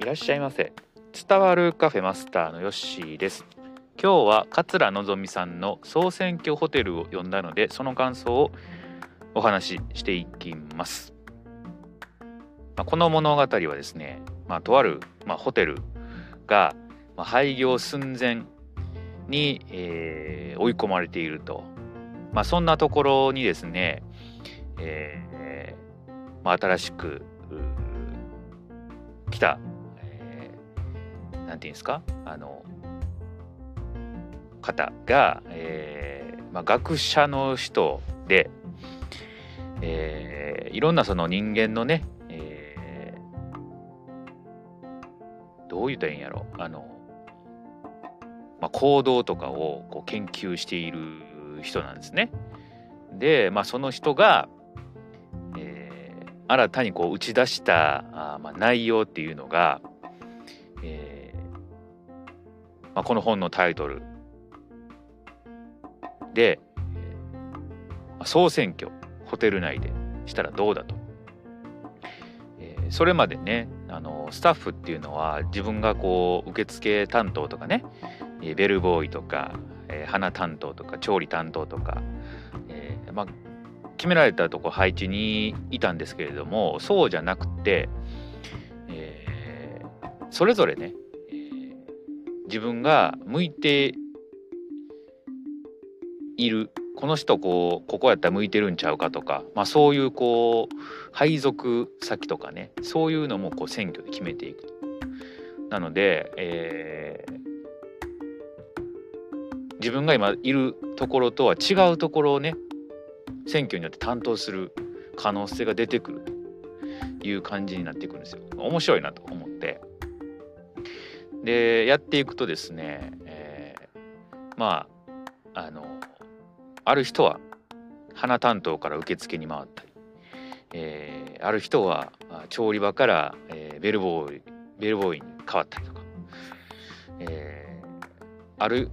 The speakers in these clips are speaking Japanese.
いらっしゃいませ。伝わるカフェマスターのヨッシーです。今日は桂のぞみさんの総選挙ホテルを読んだのでその感想をお話ししていきます、まあ、この物語はですね、まあ、とある、まあ、ホテルが、まあ、廃業寸前に、えー、追い込まれていると、まあ、そんなところにですね、えーまあ、新しく来た、ー、なんていうんですか？あの方が、えーまあ、学者の人で、えー、いろんなその人間のね、えー、どう言ったらいいんやろ？あの、まあ、行動とかをこう研究している人なんですね。で、まあ、その人が、新たにこう打ち出したあ、まあ、内容っていうのが、まあ、この本のタイトルで「総選挙ホテル内でしたらどうだ」と。えー、それまでねあのスタッフっていうのは自分がこう受付担当とかねベルボーイとか、えー、花担当とか調理担当とか、えーまあ、決められたとこ配置にいたんですけれどもそうじゃなくて、えー、それぞれね、自分が向いているこの人こうここやったら向いてるんちゃうかとか、まあ、そういうこう配属先とかねそういうのもこう選挙で決めていくなので、えー、自分が今いるところとは違うところをね選挙によって担当する可能性が出てくるという感じになってくるんですよ。面白いなと思。でやっていくとですね、えー、まああのある人は花担当から受付に回ったり、えー、ある人は調理場から、えー、ベルボーイベルボーイに変わったりとか、えー、ある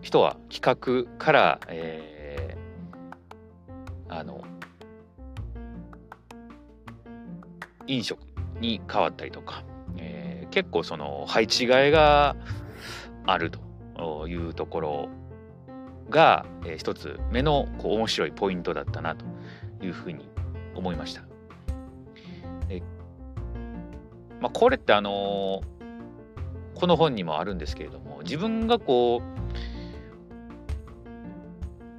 人は企画から、えーあの飲食に変わったりとか、結構その配置換えがあるというところが、えー、一つ目のこう面白いポイントだったなというふうに思いました。でまあ、これってあの、この本にもあるんですけれども自分がこう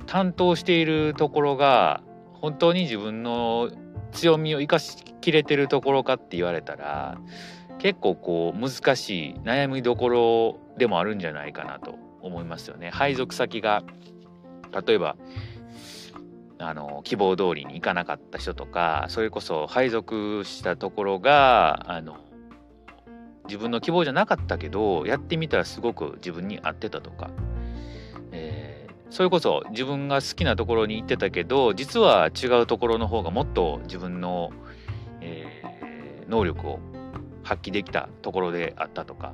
担当しているところが本当に自分の強みを生かしきれてるところかって言われたら結構こう難しい悩みどころでもあるんじゃないかなと思いますよね。配属先が例えばあの希望通りに行かなかった人とかそれこそ配属したところがあの自分の希望じゃなかったけどやってみたらすごく自分に合ってたとかえそれこそ自分が好きなところに行ってたけど実は違うところの方がもっと自分の、えー、能力を発揮できたところであったとか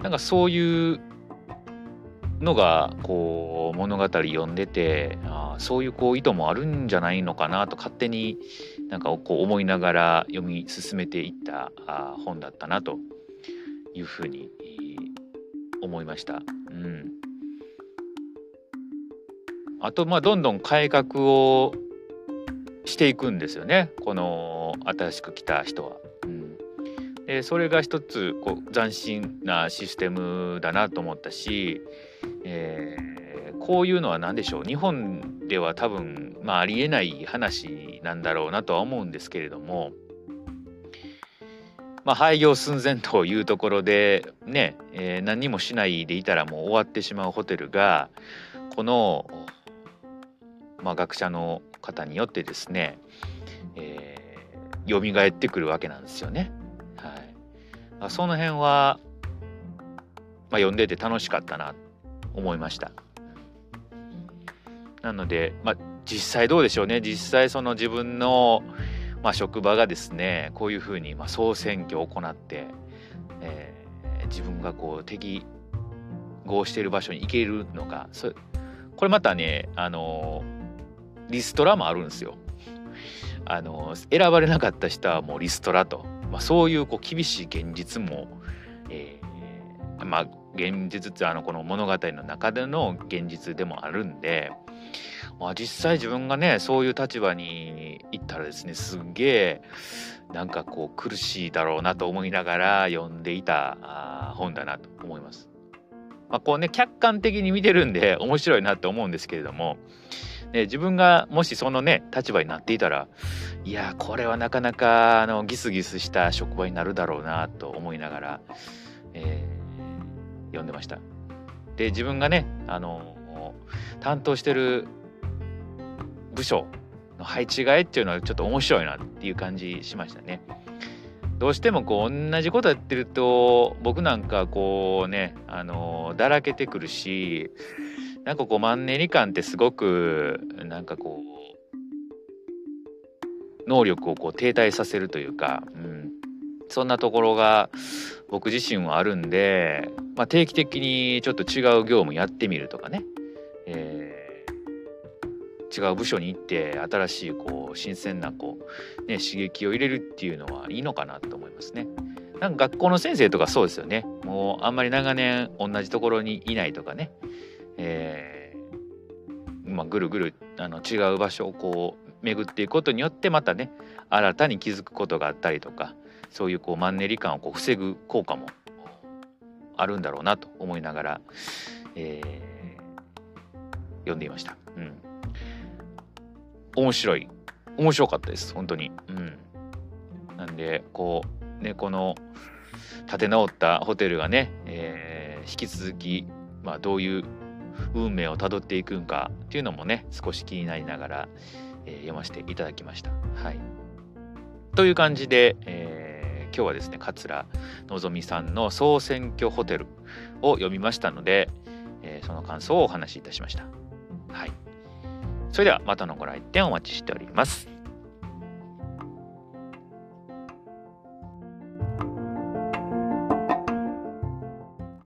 なんかそういうのがこう物語読んでてあそういうこう意図もあるんじゃないのかなと勝手になんかこう思いながら読み進めていったあ本だったなというふうに思いました。うんあとまあどんどん改革をしていくんですよねこの新しく来た人は。うん、でそれが一つこう斬新なシステムだなと思ったし、えー、こういうのは何でしょう？日本では多分、まあ、ありえない話なんだろうなとは思うんですけれども。まあ、廃業寸前というところでね、えー、何もしないでいたらもう終わってしまうホテルがこのまあ、学者の方によってですね、えー、蘇ってくるわけなんですよね。はい、その辺は、まあ、読んでて楽しかったなと思いました。なので、まあ、実際どうでしょうね実際その自分の、まあ、職場がですねこういうふうに、まあ、総選挙を行って、えー、自分がこう適合している場所に行けるのかそこれまたねあのリストラもあるんですよ。あの選ばれなかった人はもうリストラとまあ、そういうこう厳しい現実も、えー、まあ現実ってあのこの物語の中での現実でもあるんで、まあ、実際自分がねそういう立場に行ったらですねすげえなんかこう苦しいだろうなと思いながら読んでいた本だなと思います。まあ、こうね客観的に見てるんで 面白いなって思うんですけれども、ね、自分がもしそのね立場になっていたらいやこれはなかなかあのギスギスした職場になるだろうなと思いながら、えー、読んでました。で自分がねあの担当してる部署の配置換えっていうのはちょっと面白いなっていう感じしましたね。どうしてもこう同じことやってると僕なんかこうねあのだらけてくるしなんかこうマンネリ感ってすごくなんかこう能力をこう停滞させるというか、うん、そんなところが僕自身はあるんで、まあ、定期的にちょっと違う業務やってみるとかね、えー違う部署に行って新しいこう新鮮なこう、ね、刺激を入れるっていうのはいいのかなと思いますね。なんか学校の先生とかそうですよね。もうあんまり長年同じところにいないとかね。えー、まあ、ぐるぐるあの違う場所をこう巡っていくことによってまたね新たに気づくことがあったりとかそういうこうマンネリ感をこう防ぐ効果もあるんだろうなと思いながら、えー、読んでいました。うん面白い。面白かったです本当に。うん。なんでこうねこの立て直ったホテルがね、えー、引き続き、まあ、どういう運命をたどっていくんかっていうのもね少し気になりながら、えー、読ませていただきました。はい、という感じで、えー、今日はですね桂のぞみさんの「総選挙ホテル」を読みましたので、えー、その感想をお話しいたしました。はい。それではまたのご来店お待ちしております。